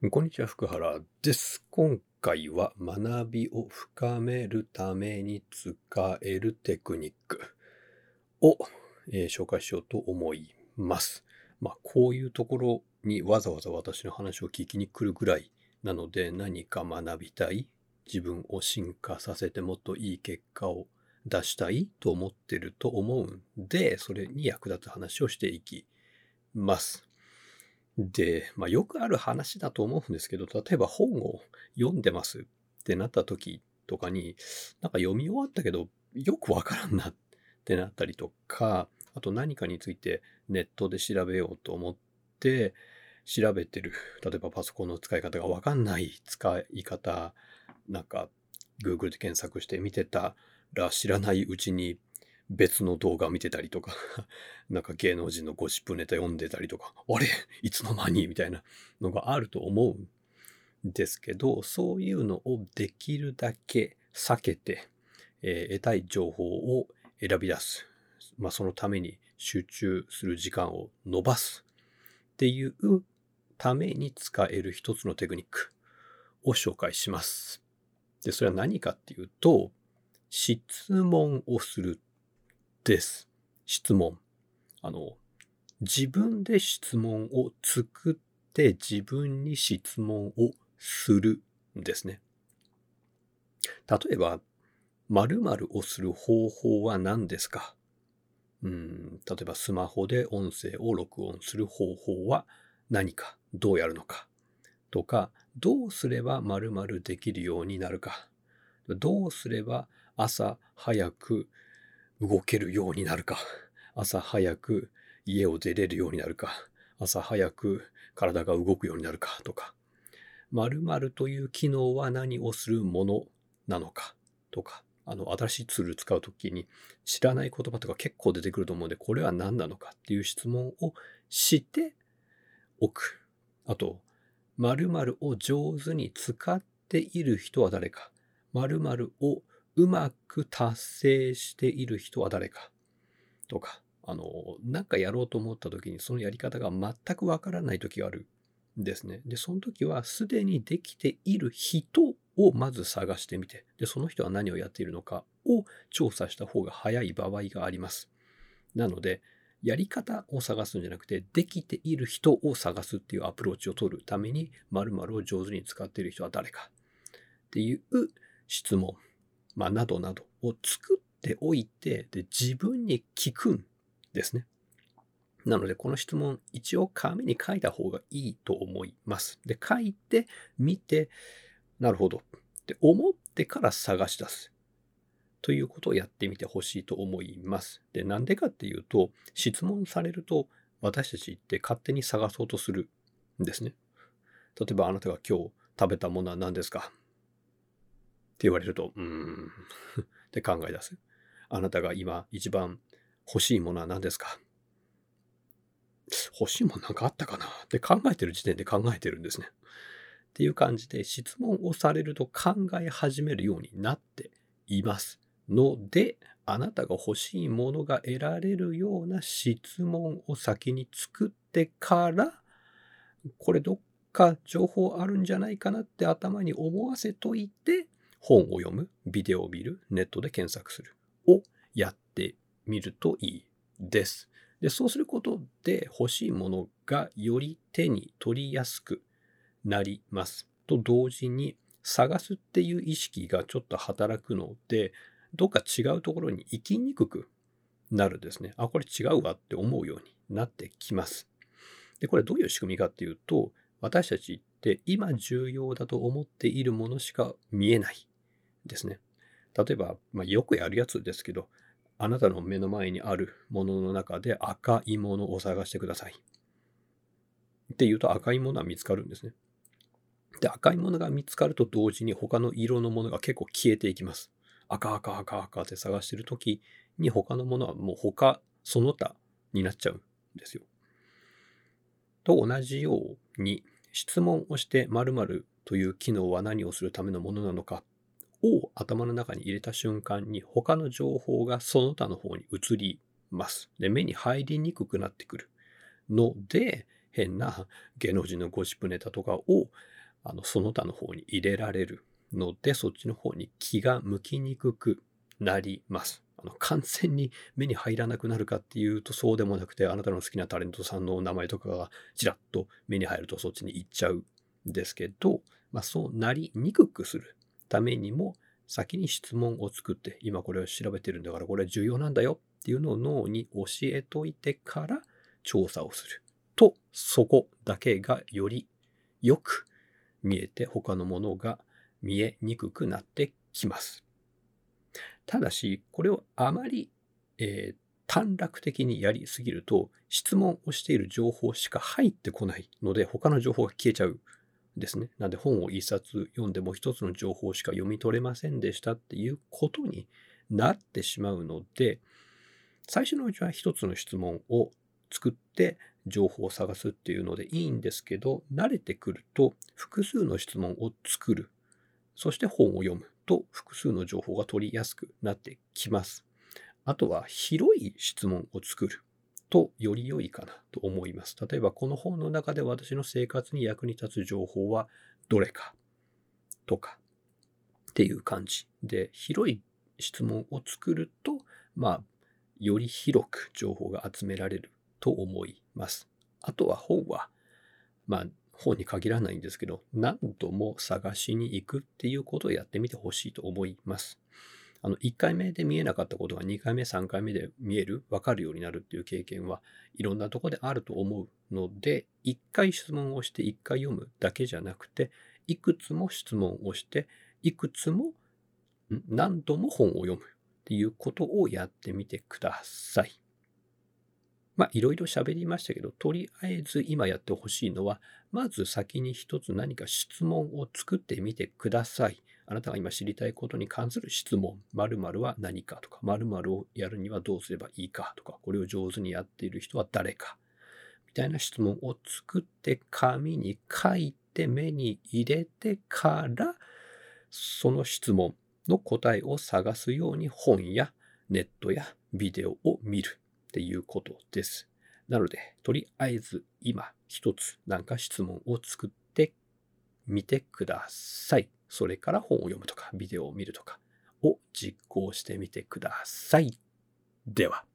こんにちは、福原です。今回は学びを深めるために使えるテクニックを、えー紹介しようと思います。まあ、こういうところにわざわざ私の話を聞きに来るぐらいなので、何か学びたい、自分を進化させてもっといい結果を出したいと思ってると思うんで、それに役立つ話をしていきます。で、まあ、よくある話だと思うんですけど、例えば本を読んでますってなった時とかに、なんか読み終わったけど、よくわからんなってなったりとか、あと何かについてネットで調べようと思って調べてる。例えばパソコンの使い方がわかんない使い方、なんか Google で検索して見てたら知らないうちに別の動画見てたりとか、なんか芸能人のゴシップネタ読んでたりとか、あれ？いつの間に？みたいなのがあると思うんですけど、そういうのをできるだけ避けて、えー得たい情報を選び出す。まあ、そのために集中する時間を伸ばすっていうために使える一つのテクニックを紹介します。で、それは何かっていうと、質問をするです。質問。あの、自分で質問を作って自分に質問をするんですね。例えば、〇〇をする方法は何ですか？うん、例えばスマホで音声を録音する方法は何か？どうやるのか？とか、どうすれば〇〇できるようになるか？どうすれば朝早く動けるようになるか。朝早く家を出れるようになるか。朝早く体が動くようになるかとか。〇〇という機能は何をするものなのか。とか。あの新しいツール使うときに知らない言葉とか結構出てくると思うんでこれは何なのかっていう質問をしておく。あと〇〇を上手に使っている人は誰か。〇〇をうまく達成している人は誰か？とか、あの、なんかやろうと思った時にそのやり方が全くわからない時があるんですね。で、その時はすでにできている人をまず探してみて、で、その人は何をやっているのかを調査した方が早い場合があります。なので、やり方を探すんじゃなくて、できている人を探すっていうアプローチを取るために、〇〇を上手に使っている人は誰かっていう質問、まあ、などなどを作っておいて、で、自分に聞くんですね。なので、この質問、一応紙に書いた方がいいと思います。で、書いてみて、なるほど。って思ってから探し出す。ということをやってみてほしいと思います。で、なんでかっていうと、質問されると、私たちって勝手に探そうとするんですね。例えば、あなたが今日食べたものは何ですか？言われると、うーん、って考え出す。あなたが今一番欲しいものは何ですか？欲しいものなんかあったかな？って考えてる時点で考えてるんですね。っていう感じで質問をされると考え始めるようになっていますので、あなたが欲しいものが得られるような質問を先に作ってから、これどっか情報あるんじゃないかなって頭に思わせといて、本を読む、ビデオを見る、ネットで検索するをやってみるといいです。で、そうすることで欲しいものがより手に取りやすくなります。と同時に探すっていう意識がちょっと働くので、どっか違うところに行きにくくなるですね。あ、これ違うわって思うようになってきます。で、これどういう仕組みかっていうと、私たちって今重要だと思っているものしか見えないですね。例えば、まあ、よくやるやつですけど、あなたの目の前にあるものの中で赤いものを探してください。って言うと赤いものは見つかるんですね。で、赤いものが見つかると同時に他の色のものが結構消えていきます。赤赤赤赤って探してるときに他のものはもう他、その他になっちゃうんですよ。と同じように質問をして〇〇という機能は何をするためのものなのかを頭の中に入れた瞬間に他の情報がその他の方に移ります。で、目に入りにくくなってくるので、変な芸能人のゴシップネタとかをあのその他の方に入れられるので、そっちの方に気が向きにくくなります。あの完全に目に入らなくなるかっていうとそうでもなくて、あなたの好きなタレントさんの名前とかがちらっと目に入るとそっちに行っちゃうんですけど、まあ、そうなりにくくするためにも、先に質問を作って、今これを調べてるんだからこれは重要なんだよっていうのを脳に教えといてから調査をすると、そこだけがよりよく見えて他のものが見えにくくなってきます。ただし、これをあまり、えー、短絡的にやりすぎると、質問をしている情報しか入ってこないので、他の情報が消えちゃうですね。なんで本を一冊読んでも一つの情報しか読み取れませんでしたっていうことになってしまうので、最初のうちは一つの質問を作って情報を探すっていうのでいいんですけど、慣れてくると複数の質問を作る。そして本を読むと複数の情報が取りやすくなってきます。あとは広い質問を作るとより良いかなと思います。例えばこの本の中で私の生活に役に立つ情報はどれかとかっていう感じで広い質問を作るとまあより広く情報が集められると思います。あとは本は、まあ本に限らないんですけど、何度も探しに行くっていうことをやってみてほしいと思います。あの、1回目で見えなかったことが2回目、3回目で見える、わかるようになるっていう経験はいろんなとこであると思うので、1回質問をして1回読むだけじゃなくて、いくつも質問をして、いくつも何度も本を読むっていうことをやってみてください。まあ、いろいろ喋りましたけど、とりあえず今やってほしいのは、まず先に一つ何か質問を作ってみてください。あなたが今知りたいことに関する質問。〇〇は何かとか、〇〇をやるにはどうすればいいかとか、これを上手にやっている人は誰か。みたいな質問を作って紙に書いて目に入れてから、その質問の答えを探すように本やネットやビデオを見るっていうことです。なので、とりあえず今一つなんか質問を作ってみてください。それから本を読むとかビデオを見るとかを実行してみてください。では。